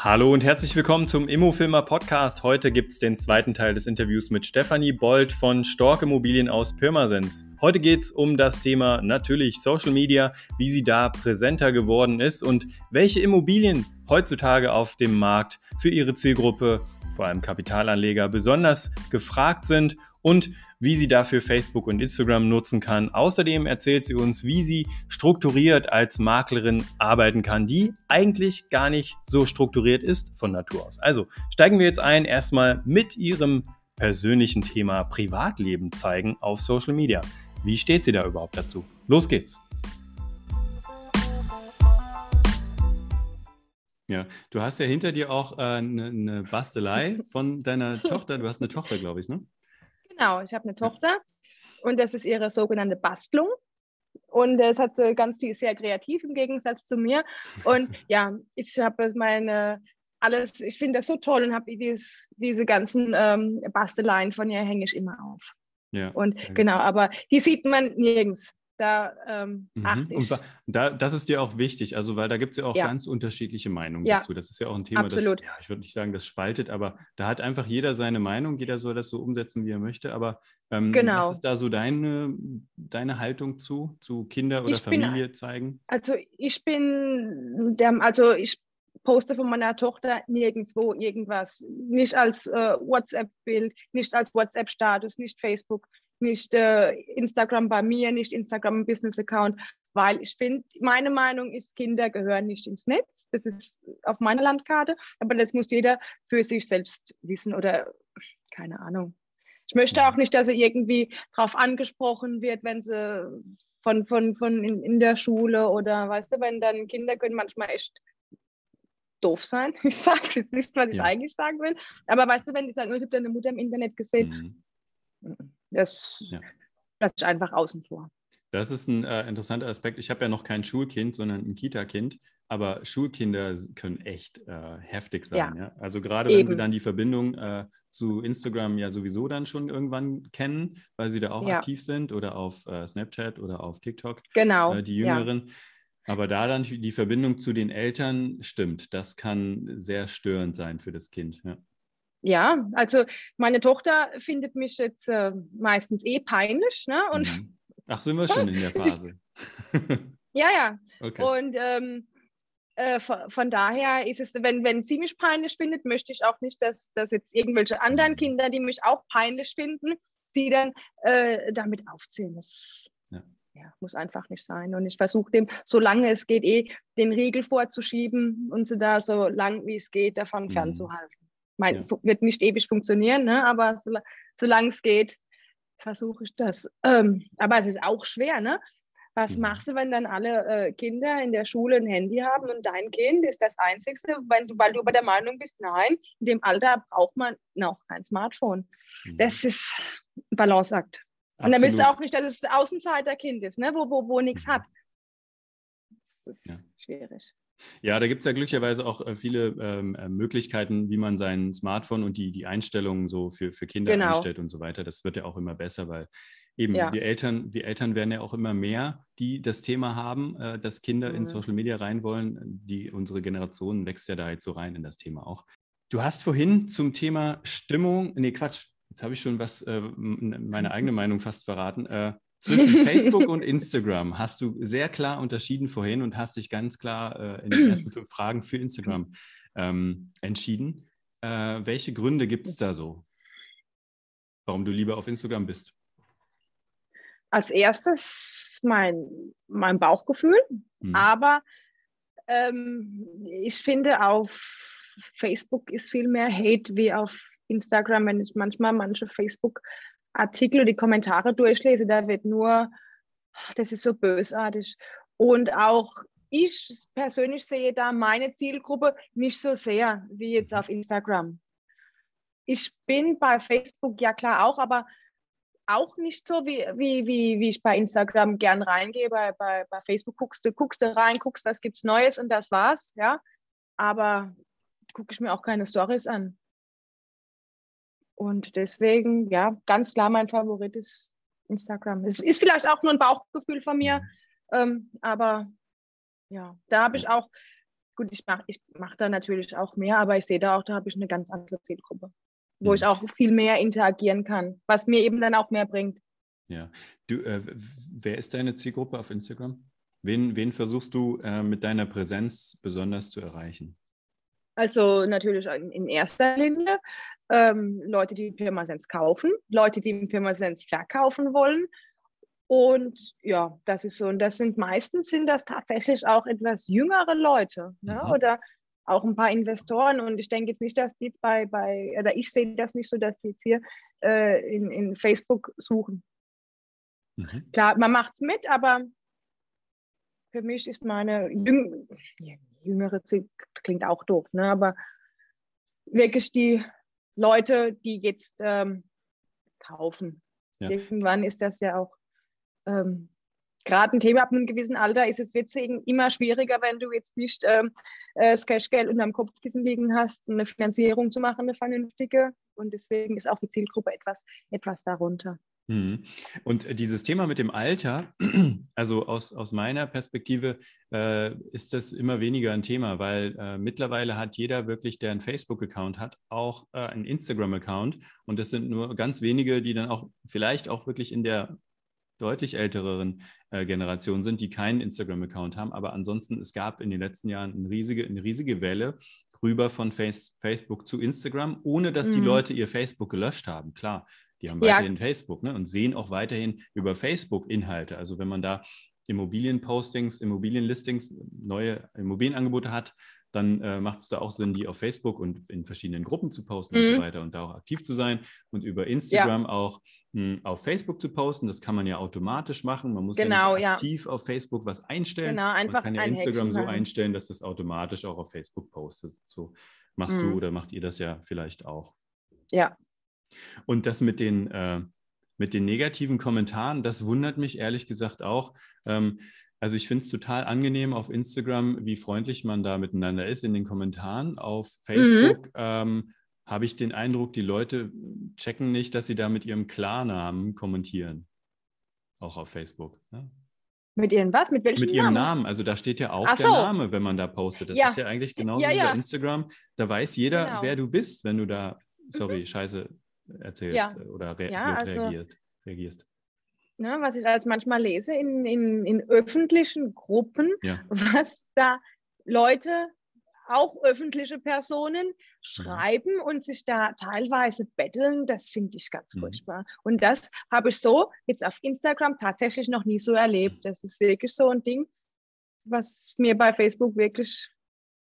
Hallo und herzlich willkommen zum Immofilmer Podcast. Heute gibt es den zweiten Teil des Interviews mit Stefanie Bold von Stork Immobilien aus Pirmasens. Heute geht es um das Thema natürlich Social Media, wie sie da präsenter geworden ist und welche Immobilien heutzutage auf dem Markt für ihre Zielgruppe, vor allem Kapitalanleger, besonders gefragt sind und wie sie dafür Facebook und Instagram nutzen kann. Außerdem erzählt sie uns, wie sie strukturiert als Maklerin arbeiten kann, die eigentlich gar nicht so strukturiert ist von Natur aus. Also steigen wir jetzt ein, erstmal mit ihrem persönlichen Thema Privatleben zeigen auf Social Media. Wie steht sie da überhaupt dazu? Los geht's! Ja, du hast ja hinter dir auch eine äh, ne Bastelei von deiner Tochter. Du hast eine Tochter, glaube ich, ne? Genau, ich habe eine Tochter und das ist ihre sogenannte Bastlung. Und das hat sie ganz sehr kreativ im Gegensatz zu mir. Und ja, ich habe meine alles, ich finde das so toll und habe dies, diese ganzen ähm, Basteleien von ihr hänge ich immer auf. Ja, und genau, aber die sieht man nirgends. Da ähm, mhm. achte ich. Und da, das ist dir auch wichtig, also weil da gibt es ja auch ja. ganz unterschiedliche Meinungen ja. dazu. Das ist ja auch ein Thema, Absolut. das, ja, ich würde nicht sagen, das spaltet, aber da hat einfach jeder seine Meinung, jeder soll das so umsetzen, wie er möchte. Aber ähm, genau. was ist da so deine, deine Haltung zu, zu Kinder oder ich Familie bin, zeigen? Also ich bin der, also ich poste von meiner Tochter nirgendwo irgendwas. Nicht als äh, WhatsApp-Bild, nicht als WhatsApp-Status, nicht Facebook nicht äh, Instagram bei mir, nicht Instagram Business-Account, weil ich finde, meine Meinung ist, Kinder gehören nicht ins Netz. Das ist auf meiner Landkarte, aber das muss jeder für sich selbst wissen oder keine Ahnung. Ich möchte auch nicht, dass sie irgendwie darauf angesprochen wird, wenn sie von, von, von in, in der Schule oder weißt du, wenn dann Kinder können manchmal echt doof sein. Ich sage jetzt nicht, was ich ja. eigentlich sagen will. Aber weißt du, wenn die sagen, oh, ich habe deine Mutter im Internet gesehen, mhm. Das ja. lasse ich einfach außen vor. Das ist ein äh, interessanter Aspekt. Ich habe ja noch kein Schulkind, sondern ein Kita-Kind. Aber Schulkinder können echt äh, heftig sein. Ja. ja? Also gerade wenn sie dann die Verbindung äh, zu Instagram ja sowieso dann schon irgendwann kennen, weil sie da auch ja. aktiv sind oder auf äh, Snapchat oder auf TikTok. Genau. Äh, die Jüngeren. Aber da dann die Verbindung zu den Eltern stimmt, das kann sehr störend sein für das Kind. Ja. Also meine Tochter findet mich jetzt äh, meistens eh peinlich. Ne? Und mhm. Ach, sind wir schon in der Phase? ja, ja. Okay. Und ähm, äh, von, von, daher ist es, wenn, wenn sie mich peinlich findet, möchte ich auch nicht, dass, dass jetzt irgendwelche anderen mhm. Kinder, die mich auch peinlich finden, sie dann äh, damit aufzählen. Das ja. Ja, muss einfach nicht sein. Und ich versuche dem, solange es geht, eh den Riegel vorzuschieben und sie da so lang wie es geht davon mhm. fernzuhalten mein, ja. wird nicht ewig funktionieren, ne? aber so, solange es geht, versuche ich das. Ähm, aber es ist auch schwer, ne? Was mhm. machst du, wenn dann alle äh, Kinder in der Schule ein Handy haben und dein Kind ist das Einzige, wenn du, weil du über der Meinung bist, nein, in dem Alter braucht man noch kein Smartphone. Mhm. Das ist ein Balanceakt. Und dann willst du auch nicht, dass es Außenseiterkind ist, ne? wo, wo, wo nichts mhm. hat. Das ist ja. schwierig. Ja, da gibt es ja glücklicherweise auch äh, viele ähm, äh, Möglichkeiten, wie man sein Smartphone und die, die Einstellungen so für, für Kinder genau. einstellt und so weiter. Das wird ja auch immer besser, weil eben ja. wir Eltern, wir Eltern werden ja auch immer mehr, die das Thema haben, äh, dass Kinder mhm. in Social Media rein wollen. Die, unsere Generation wächst ja da jetzt so rein in das Thema auch. Du hast vorhin zum Thema Stimmung, nee, Quatsch, jetzt habe ich schon was, äh, meine eigene Meinung fast verraten. Äh, zwischen Facebook und Instagram hast du sehr klar unterschieden vorhin und hast dich ganz klar äh, in den ersten fünf Fragen für Instagram ähm, entschieden. Äh, welche Gründe gibt es da so, warum du lieber auf Instagram bist? Als erstes mein, mein Bauchgefühl, mhm. aber ähm, ich finde, auf Facebook ist viel mehr Hate wie auf Instagram, wenn ich manchmal manche Facebook Artikel und die Kommentare durchlese, da wird nur, das ist so bösartig. Und auch ich persönlich sehe da meine Zielgruppe nicht so sehr wie jetzt auf Instagram. Ich bin bei Facebook ja klar auch, aber auch nicht so, wie, wie, wie, wie ich bei Instagram gern reingehe. Bei, bei, bei Facebook guckst du, guckst du rein, guckst, was gibt's Neues und das war's, ja. Aber gucke ich mir auch keine Stories an. Und deswegen, ja, ganz klar mein Favorit ist Instagram. Es ist vielleicht auch nur ein Bauchgefühl von mir, mhm. ähm, aber ja, da habe ich auch gut, ich mache ich mach da natürlich auch mehr, aber ich sehe da auch, da habe ich eine ganz andere Zielgruppe, wo mhm. ich auch viel mehr interagieren kann, was mir eben dann auch mehr bringt. Ja. Du, äh, wer ist deine Zielgruppe auf Instagram? Wen, wen versuchst du äh, mit deiner Präsenz besonders zu erreichen? Also natürlich in erster Linie ähm, Leute, die Pirmasens kaufen, Leute, die Pirmasens verkaufen wollen. Und ja, das ist so. Und das sind meistens sind das tatsächlich auch etwas jüngere Leute ne? Mhm. oder auch ein paar Investoren. Und ich denke jetzt nicht, dass die jetzt bei, bei oder ich sehe das nicht so, dass die jetzt hier äh, in, in Facebook suchen. Mhm. Klar, man macht es mit, aber für mich ist meine Jüng jüngere, klingt auch doof, ne? aber wirklich die Leute, die jetzt ähm, kaufen. Ja. Irgendwann ist das ja auch ähm, gerade ein Thema ab einem gewissen Alter ist es witzig immer schwieriger, wenn du jetzt nicht ähm, äh, das Cashgeld unterm Kopfkissen liegen hast, eine Finanzierung zu machen, eine vernünftige. Und deswegen ist auch die Zielgruppe etwas, etwas darunter. Mhm. Und dieses Thema mit dem Alter, also aus, aus meiner Perspektive, äh, ist das immer weniger ein Thema, weil äh, mittlerweile hat jeder wirklich, der einen Facebook-Account hat, auch äh, einen Instagram-Account. Und das sind nur ganz wenige, die dann auch vielleicht auch wirklich in der deutlich älteren Generation sind, die keinen Instagram-Account haben. Aber ansonsten, es gab in den letzten Jahren eine riesige, eine riesige Welle rüber von Face, Facebook zu Instagram, ohne dass mhm. die Leute ihr Facebook gelöscht haben. Klar, die haben weiterhin ja. Facebook ne, und sehen auch weiterhin über Facebook Inhalte. Also wenn man da Immobilienpostings, Immobilienlistings, neue Immobilienangebote hat, dann äh, macht es da auch Sinn, die auf Facebook und in verschiedenen Gruppen zu posten mhm. und so mhm. weiter und da auch aktiv zu sein und über Instagram ja. auch mh, hm, auf Facebook zu posten. Das kann man ja automatisch machen. Man muss genau, ja, aktiv ja. auf Facebook was einstellen. Genau, einfach man kann ja Instagram so einstellen, dass das automatisch auch auf Facebook postet. So machst mhm. du oder macht ihr das ja vielleicht auch. Ja, und das mit den, äh, mit den negativen Kommentaren, das wundert mich ehrlich gesagt auch. Ähm, also ich finde es total angenehm auf Instagram, wie freundlich man da miteinander ist in den Kommentaren. Auf Facebook mhm. ähm, habe ich den Eindruck, die Leute checken nicht, dass sie da mit ihrem Klarnamen kommentieren. Auch auf Facebook. Ne? Mit ihrem was? Mit welchem Mit ihrem Namen? Namen. Also da steht ja auch Ach der so. Name, wenn man da postet. Das ja. ist ja eigentlich genauso ja, ja. wie bei Instagram. Da weiß jeder, genau. wer du bist, wenn du da, sorry, mhm. scheiße, erzählst ja. Äh, oder re ja, also, reagiert, reagierst. Ne, was ich als manchmal lese in, in, in öffentlichen Gruppen, ja. was da Leute, auch öffentliche Personen, mhm. schreiben mhm. und sich da teilweise betteln, das finde ich ganz mhm. furchtbar. Und das habe ich so jetzt auf Instagram tatsächlich noch nie so erlebt. Das ist wirklich so ein Ding, was mir bei Facebook wirklich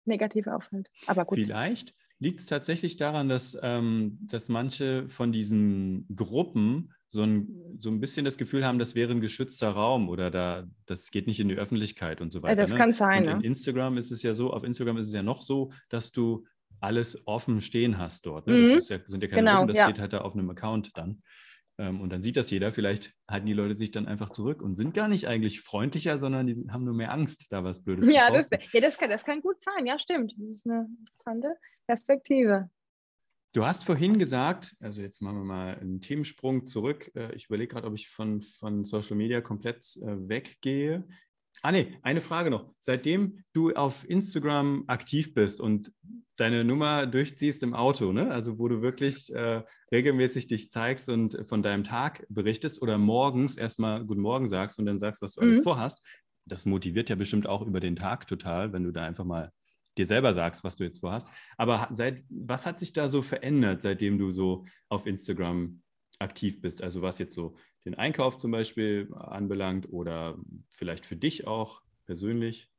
negativ auffällt. Aber gut. Vielleicht Liegt es tatsächlich daran, dass, ähm, dass manche von diesen Gruppen so ein, so ein bisschen das Gefühl haben, das wäre ein geschützter Raum oder da, das geht nicht in die Öffentlichkeit und so weiter. Das ne? kann sein. Und in? Instagram ist es ja so, auf Instagram ist es ja noch so, dass du alles offen stehen hast dort. Ne? Das mhm. ja, sind ja keine genau, Gruppen, das ja. steht halt da auf einem Account dann. Ähm, und dann sieht das jeder, vielleicht halten die Leute sich dann einfach zurück und sind gar nicht eigentlich freundlicher, sondern die haben nur mehr Angst, da was Blödes ja, zu das, ja, das kann, das kann gut sein, ja, stimmt. Das ist eine interessante Perspektive. Du hast vorhin gesagt, also jetzt machen wir mal einen Themensprung zurück. Äh, ich überlege gerade, ob ich von, von Social Media komplett äh, weggehe. Ah nee, eine Frage noch. Seitdem du auf Instagram aktiv bist und deine Nummer durchziehst im Auto, ne? also wo du wirklich äh, regelmäßig dich zeigst und von deinem Tag berichtest oder morgens erstmal Guten Morgen sagst und dann sagst, was du mhm. alles vorhast, das motiviert ja bestimmt auch über den Tag total, wenn du da einfach mal dir selber sagst, was du jetzt vorhast. Aber seit, was hat sich da so verändert, seitdem du so auf Instagram aktiv bist? Also was jetzt so den Einkauf zum Beispiel anbelangt oder vielleicht für dich auch persönlich?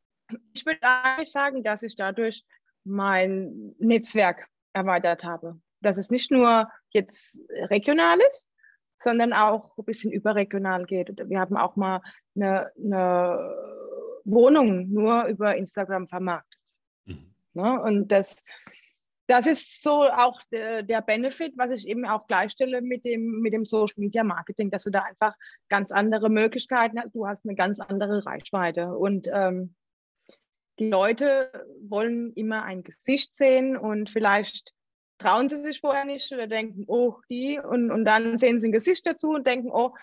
Ich würde eigentlich sagen, dass ich dadurch mein Netzwerk erweitert habe. Dass es nicht nur jetzt regional ist, sondern auch ein bisschen überregional geht. Wir haben auch mal eine, eine Wohnung nur über Instagram vermarktet. Mhm. Ne? Und das, das ist so auch der, der, Benefit, was ich eben auch gleichstelle mit dem, mit dem Social Media Marketing, dass du da einfach ganz andere Möglichkeiten hast. Du hast eine ganz andere Reichweite. Und ähm, die Leute wollen immer ein Gesicht sehen und vielleicht trauen sie sich vorher nicht oder denken, oh, die, und, und dann sehen sie ein Gesicht dazu und denken, oh,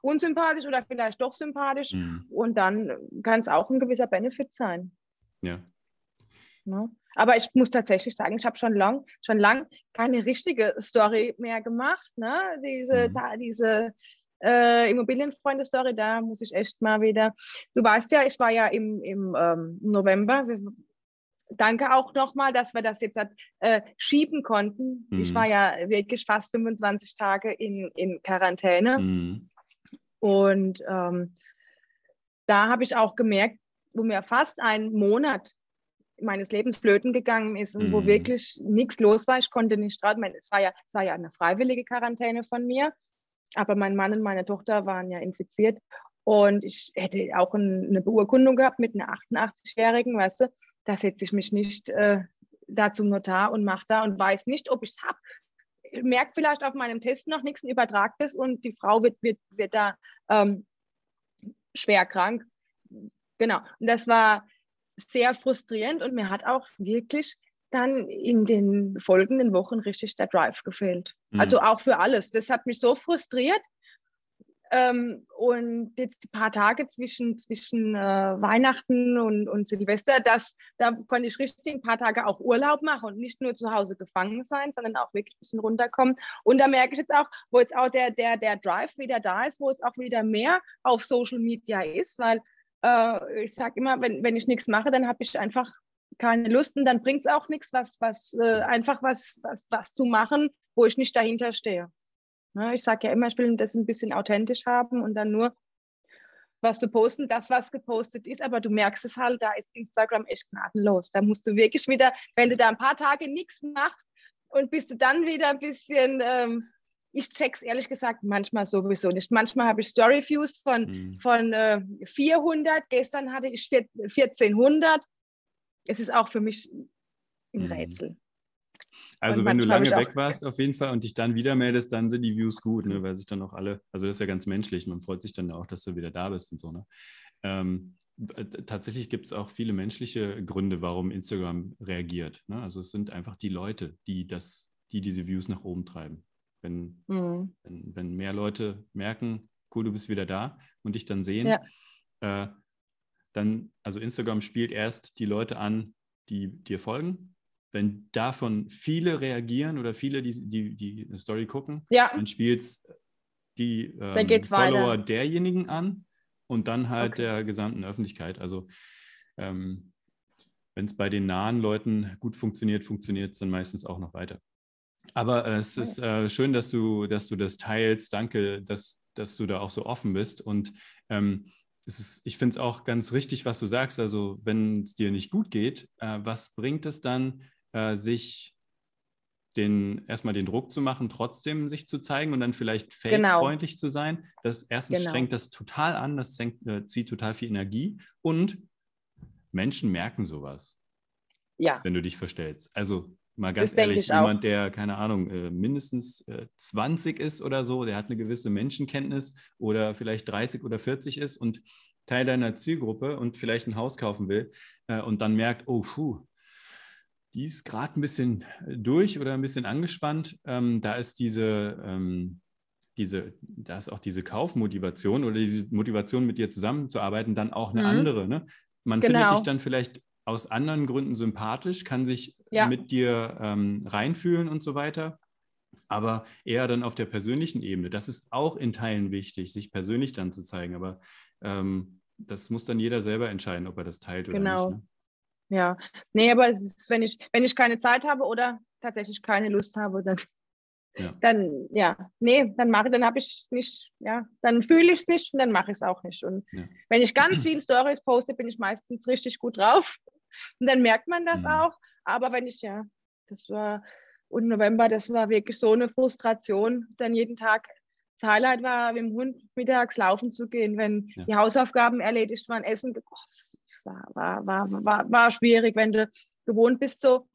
unsympathisch oder vielleicht doch sympathisch. Mhm. Und dann kann es auch ein gewisser Benefit sein. Ja. Ne? Aber ich muss tatsächlich sagen, ich habe schon lang, schon lang keine richtige Story mehr gemacht. Ne? Diese, mhm. da, diese äh, Immobilienfreunde-Story, da muss ich echt mal wieder. Du weißt ja, ich war ja im, im ähm, November. Danke auch nochmal, dass wir das jetzt äh, schieben konnten. Mhm. Ich war ja wirklich fast 25 Tage in, in Quarantäne. Mhm. Und ähm, da habe ich auch gemerkt, wo mir fast einen Monat meines Lebens flöten gegangen ist und mhm. wo wirklich nichts los war. Ich konnte nicht raten. Es war ja, es war ja eine freiwillige Quarantäne von mir, aber mein Mann und meine Tochter waren ja infiziert und ich hätte auch ein, eine Beurkundung gehabt mit einer 88-Jährigen, weißt du, da setze ich mich nicht äh, da zum Notar und mache da und weiß nicht, ob ich es habe. Merkt vielleicht auf meinem Test noch nichts und übertragt es und die Frau wird, wird, wird da ähm, schwer krank. Genau. Und das war sehr frustrierend und mir hat auch wirklich dann in den folgenden Wochen richtig der Drive gefehlt. Mhm. Also auch für alles. Das hat mich so frustriert. Ähm, und jetzt ein paar Tage zwischen, zwischen äh, Weihnachten und, und Silvester, das, da konnte ich richtig ein paar Tage auch Urlaub machen und nicht nur zu Hause gefangen sein, sondern auch wirklich ein bisschen runterkommen. Und da merke ich jetzt auch, wo jetzt auch der, der, der Drive wieder da ist, wo jetzt auch wieder mehr auf Social Media ist, weil äh, ich sage immer, wenn, wenn ich nichts mache, dann habe ich einfach keine Lust und dann bringt es auch nichts, was, was äh, einfach was, was, was zu machen, wo ich nicht dahinter stehe. Ne? Ich sage ja immer, ich will das ein bisschen authentisch haben und dann nur was zu posten, das, was gepostet ist, aber du merkst es halt, da ist Instagram echt gnadenlos. Da musst du wirklich wieder, wenn du da ein paar Tage nichts machst und bist du dann wieder ein bisschen ähm, ich check's ehrlich gesagt manchmal sowieso nicht. Manchmal habe ich Storyviews von, mhm. von äh, 400. Gestern hatte ich 1400. Es ist auch für mich ein mhm. Rätsel. Also wenn du lange weg warst auf jeden Fall und dich dann wieder meldest, dann sind die Views gut, ne? weil sich dann auch alle, also das ist ja ganz menschlich, man freut sich dann auch, dass du wieder da bist und so. Ne? Ähm, tatsächlich gibt es auch viele menschliche Gründe, warum Instagram reagiert. Ne? Also es sind einfach die Leute, die das, die diese Views nach oben treiben. Wenn, mhm. wenn, wenn, mehr Leute merken, cool, du bist wieder da und dich dann sehen, ja. äh, dann, also Instagram spielt erst die Leute an, die dir folgen. Wenn davon viele reagieren oder viele, die die, die Story gucken, ja. dann spielt es die ähm, Follower weiter. derjenigen an und dann halt okay. der gesamten Öffentlichkeit. Also ähm, wenn es bei den nahen Leuten gut funktioniert, funktioniert es dann meistens auch noch weiter. Aber äh, es ist äh, schön, dass du, dass du das teilst. Danke, dass, dass du da auch so offen bist. Und ähm, ist, ich finde es auch ganz richtig, was du sagst. Also, wenn es dir nicht gut geht, äh, was bringt es dann, äh, sich den, erstmal den Druck zu machen, trotzdem sich zu zeigen und dann vielleicht fake-freundlich genau. zu sein? Das erstens genau. strengt das total an, das senkt, äh, zieht total viel Energie und Menschen merken sowas. Ja. Wenn du dich verstellst. Also Mal ganz das ehrlich, jemand, auch. der, keine Ahnung, äh, mindestens 20 äh, ist oder so, der hat eine gewisse Menschenkenntnis oder vielleicht 30 oder 40 ist und Teil deiner Zielgruppe und vielleicht ein Haus kaufen will äh, und dann merkt, oh, puh, die ist gerade ein bisschen durch oder ein bisschen angespannt. Ähm, da ist diese, ähm, diese, da ist auch diese Kaufmotivation oder diese Motivation, mit dir zusammenzuarbeiten, dann auch eine mhm. andere. Ne? Man genau. findet dich dann vielleicht aus anderen Gründen sympathisch, kann sich ja. mit dir ähm, reinfühlen und so weiter. Aber eher dann auf der persönlichen Ebene. Das ist auch in Teilen wichtig, sich persönlich dann zu zeigen. Aber ähm, das muss dann jeder selber entscheiden, ob er das teilt oder genau. nicht. Ne? Ja, nee, aber es ist, wenn ich, wenn ich keine Zeit habe oder tatsächlich keine Lust habe, dann ja. dann ja, nee, dann mache dann habe ich nicht, ja, dann fühle ich es nicht und dann mache ich es auch nicht. Und ja. wenn ich ganz viele Stories poste, bin ich meistens richtig gut drauf. Und dann merkt man das mhm. auch. Aber wenn ich, ja, das war und November, das war wirklich so eine Frustration, dann jeden Tag das Highlight war, mit dem Hund mittags laufen zu gehen, wenn ja. die Hausaufgaben erledigt waren, Essen, oh, war, war, war, war, war schwierig, wenn du gewohnt bist, so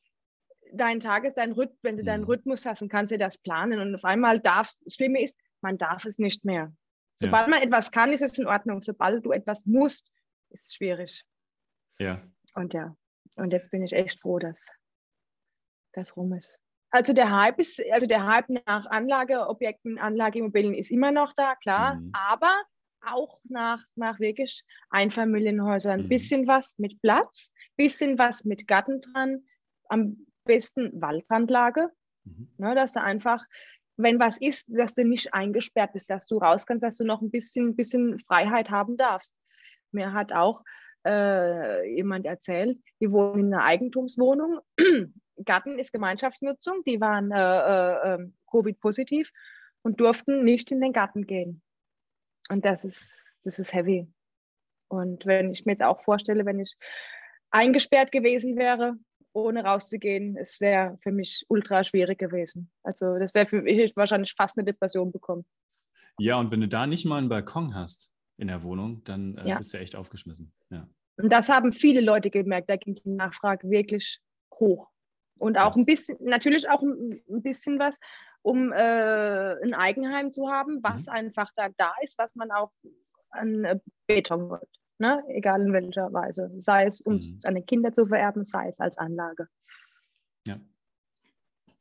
dein Tages, dein Rhythmus, wenn du deinen mhm. Rhythmus hast, dann kannst du das planen. Und auf einmal darfst, das Schlimme ist, man darf es nicht mehr. Sobald ja. man etwas kann, ist es in Ordnung. Sobald du etwas musst, ist es schwierig. Ja. Und ja, und jetzt bin ich echt froh, dass das rum ist. Also der Hype ist, also der Hype nach Anlageobjekten, Anlageimmobilien ist immer noch da, klar. Mhm. Aber auch nach, nach wirklich Einfamilienhäusern. Ein mhm. bisschen was mit Platz, bisschen was mit Garten dran, am besten Waldrandlage, mhm. ne, dass du einfach, wenn was ist, dass du nicht eingesperrt bist, dass du raus kannst, dass du noch ein bisschen, bisschen Freiheit haben darfst. Mir hat auch äh, jemand erzählt, die wohnen in einer Eigentumswohnung. Garten ist Gemeinschaftsnutzung, die waren äh, äh, ähm, Covid-positiv und durften nicht in den Garten gehen. Und das ist, das ist heavy. Und wenn ich mir jetzt auch vorstelle, wenn ich eingesperrt gewesen wäre, ohne rauszugehen, es wäre für mich ultra schwierig gewesen. Also das wäre für mich wahrscheinlich fast eine Depression bekommen. Ja, und wenn du da nicht mal einen Balkon hast in der Wohnung, dann äh, ja. bist du echt aufgeschmissen. Ja. Und das haben viele Leute gemerkt, da ging die Nachfrage wirklich hoch. Und auch ein bisschen, natürlich auch ein, bisschen was, um äh, ein Eigenheim zu haben, was mhm. einfach da, da ist, was man auch an äh, Beton wird ne? egal in welcher Weise. Sei es, um mhm. seine Kinder zu vererben, sei es als Anlage. Ja.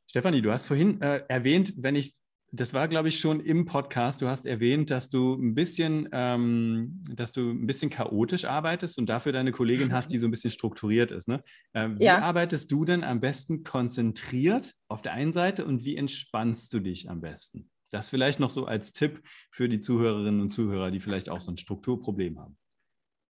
Stefanie, du hast vorhin äh, erwähnt, wenn ich, das war, glaube ich, schon im Podcast, du hast erwähnt, dass du ein bisschen, ähm, dass du ein bisschen chaotisch arbeitest und dafür deine Kollegin hast, die so ein bisschen strukturiert ist. Ne? Äh, wie ja. arbeitest du denn am besten konzentriert auf der einen Seite und wie entspannst du dich am besten? Das vielleicht noch so als Tipp für die Zuhörerinnen und Zuhörer, die vielleicht auch so ein Strukturproblem haben.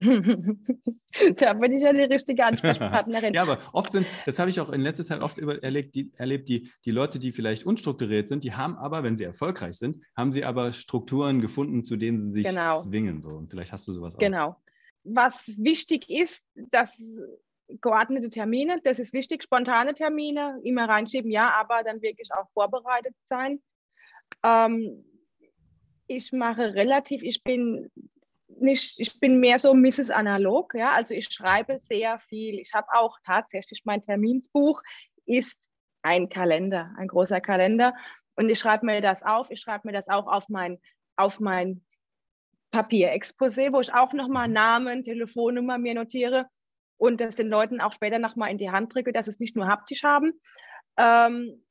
da bin ich ja die richtige Ansprechpartnerin. ja, aber oft sind, das habe ich auch in letzter Zeit oft erlebt, die, erlebt die, die Leute, die vielleicht unstrukturiert sind, die haben aber, wenn sie erfolgreich sind, haben sie aber Strukturen gefunden, zu denen sie sich genau. zwingen. So. Und vielleicht hast du sowas auch. Genau. Was wichtig ist, dass geordnete Termine, das ist wichtig, spontane Termine, immer reinschieben, ja, aber dann wirklich auch vorbereitet sein. Ähm, ich mache relativ, ich bin nicht, ich bin mehr so Mrs. Analog, ja, also ich schreibe sehr viel. Ich habe auch tatsächlich mein Terminsbuch ist ein Kalender, ein großer Kalender und ich schreibe mir das auf. Ich schreibe mir das auch auf mein, auf mein Papierexposé, wo ich auch nochmal Namen, Telefonnummer mir notiere und das den Leuten auch später nochmal in die Hand drücke, dass es nicht nur haptisch haben. Ähm,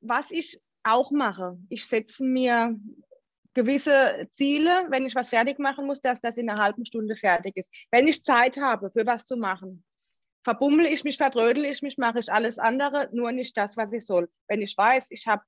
was ich auch mache, ich setze mir gewisse Ziele, wenn ich was fertig machen muss, dass das in einer halben Stunde fertig ist. Wenn ich Zeit habe, für was zu machen, verbummel ich mich, verdrödel ich mich, mache ich alles andere, nur nicht das, was ich soll. Wenn ich weiß, ich habe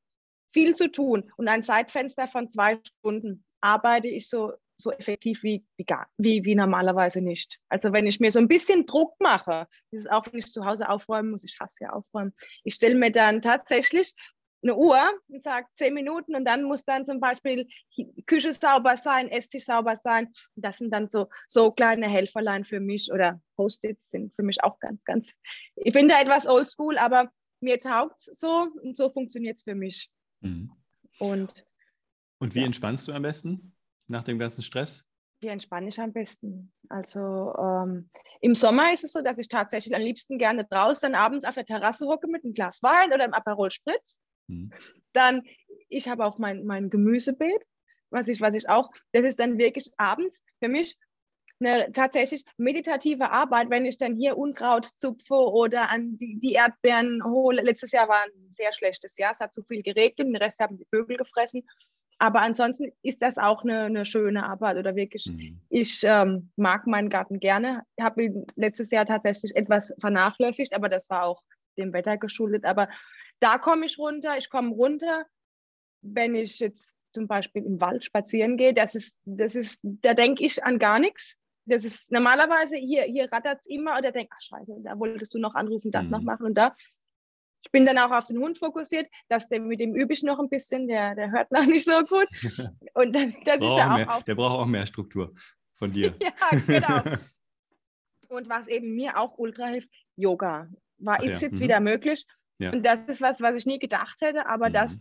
viel zu tun und ein Zeitfenster von zwei Stunden, arbeite ich so, so effektiv wie, wie, wie normalerweise nicht. Also wenn ich mir so ein bisschen Druck mache, das ist auch, wenn ich zu Hause aufräumen muss, ich hasse ja aufräumen, ich stelle mir dann tatsächlich eine Uhr und sagt zehn Minuten und dann muss dann zum Beispiel Küche sauber sein, Esstisch sauber sein. Und das sind dann so, so kleine Helferlein für mich oder Post-its sind für mich auch ganz, ganz. Ich bin da etwas oldschool, aber mir taugt es so und so funktioniert es für mich. Mhm. Und, und wie ja. entspannst du am besten nach dem ganzen Stress? Wie entspanne ich am besten? Also ähm, im Sommer ist es so, dass ich tatsächlich am liebsten gerne draußen dann abends auf der Terrasse hocke mit einem Glas Wein oder einem Aperol Spritz Mhm. Dann, ich habe auch mein, mein Gemüsebeet, was ich, was ich auch, das ist dann wirklich abends für mich eine tatsächlich meditative Arbeit, wenn ich dann hier Unkraut zupfe oder an die, die Erdbeeren hole. Letztes Jahr war ein sehr schlechtes Jahr, es hat zu viel geregnet, den Rest haben die Vögel gefressen. Aber ansonsten ist das auch eine, eine schöne Arbeit oder wirklich, mhm. ich ähm, mag meinen Garten gerne. Ich habe ihn letztes Jahr tatsächlich etwas vernachlässigt, aber das war auch dem Wetter geschuldet. Aber da komme ich runter. Ich komme runter, wenn ich jetzt zum Beispiel im Wald spazieren gehe. Das ist, das ist, da denke ich an gar nichts. Das ist normalerweise hier, hier rattert es immer oder denke, ach scheiße, da wolltest du noch anrufen, das mhm. noch machen und da. Ich bin dann auch auf den Hund fokussiert, dass der mit dem übe ich noch ein bisschen, der, der hört noch nicht so gut. Und das, das ist da auch mehr, Der braucht auch mehr Struktur von dir. ja, genau. Und was eben mir auch ultra hilft, Yoga. War jetzt, ja. jetzt mhm. wieder möglich. Ja. Und das ist was, was ich nie gedacht hätte, aber mhm. das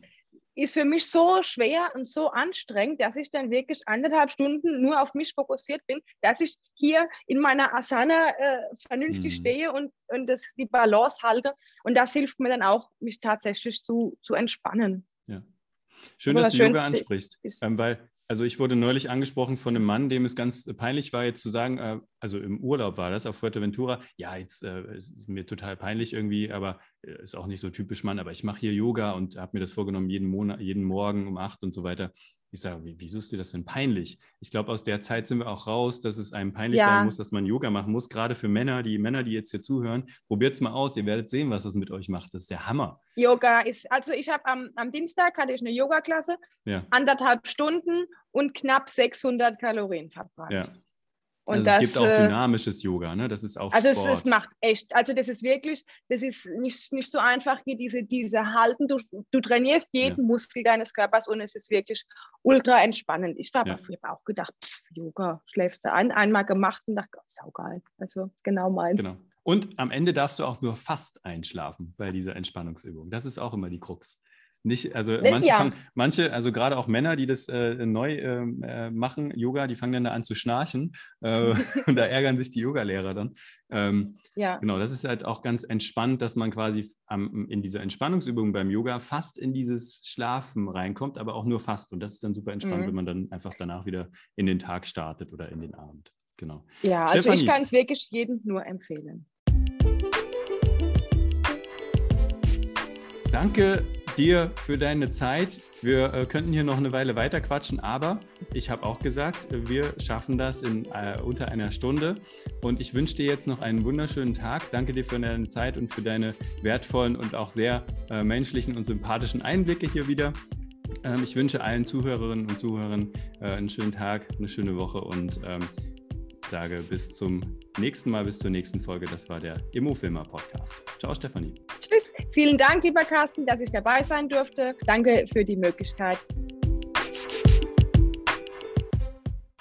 ist für mich so schwer und so anstrengend, dass ich dann wirklich anderthalb Stunden nur auf mich fokussiert bin, dass ich hier in meiner Asana äh, vernünftig mhm. stehe und, und das, die Balance halte. Und das hilft mir dann auch, mich tatsächlich zu, zu entspannen. Ja. Schön, dass du Yoga ansprichst, ähm, weil also ich wurde neulich angesprochen von einem Mann, dem es ganz peinlich war, jetzt zu sagen, äh, also im Urlaub war das auf Fuerteventura, ja, jetzt äh, ist mir total peinlich irgendwie, aber äh, ist auch nicht so typisch Mann, aber ich mache hier Yoga und habe mir das vorgenommen, jeden Monat, jeden Morgen um acht und so weiter. Ich sage, wie, wieso ist dir das denn peinlich? Ich glaube, aus der Zeit sind wir auch raus, dass es einem peinlich ja. sein muss, dass man Yoga machen muss. Gerade für Männer, die Männer, die jetzt hier zuhören, probiert es mal aus. Ihr werdet sehen, was das mit euch macht. Das ist der Hammer. Yoga ist, also ich habe am, am Dienstag hatte ich eine Yoga-Klasse, ja. anderthalb Stunden und knapp 600 Kalorien verbrannt. Ja. Und also das, es gibt auch äh, dynamisches Yoga, ne? Das ist auch Also Sport. Es, es macht echt, also das ist wirklich, das ist nicht, nicht so einfach wie diese, diese Halten. Du, du trainierst jeden ja. Muskel deines Körpers und es ist wirklich ultra entspannend. Ich habe ja. auch gedacht, pff, Yoga, schläfst du an, einmal gemacht und dachte, saugeil. Also genau meins. Genau. Und am Ende darfst du auch nur fast einschlafen bei dieser Entspannungsübung. Das ist auch immer die Krux. Nicht, also manche, ja. fangen, manche, also gerade auch Männer, die das äh, neu ähm, äh, machen, Yoga, die fangen dann da an zu schnarchen äh, und da ärgern sich die Yogalehrer dann. Ähm, ja. Genau, das ist halt auch ganz entspannt, dass man quasi am, in dieser Entspannungsübung beim Yoga fast in dieses Schlafen reinkommt, aber auch nur fast. Und das ist dann super entspannt, mhm. wenn man dann einfach danach wieder in den Tag startet oder in den Abend. Genau. Ja, also Stefanie. ich kann es wirklich jedem nur empfehlen. Danke dir für deine Zeit. Wir äh, könnten hier noch eine Weile weiter quatschen, aber ich habe auch gesagt, wir schaffen das in äh, unter einer Stunde. Und ich wünsche dir jetzt noch einen wunderschönen Tag. Danke dir für deine Zeit und für deine wertvollen und auch sehr äh, menschlichen und sympathischen Einblicke hier wieder. Ähm, ich wünsche allen Zuhörerinnen und Zuhörern äh, einen schönen Tag, eine schöne Woche und ähm, sage bis zum nächsten Mal, bis zur nächsten Folge. Das war der Immofilmer Podcast. Ciao, Stefanie. Tschüss. Vielen Dank, lieber Carsten, dass ich dabei sein durfte. Danke für die Möglichkeit.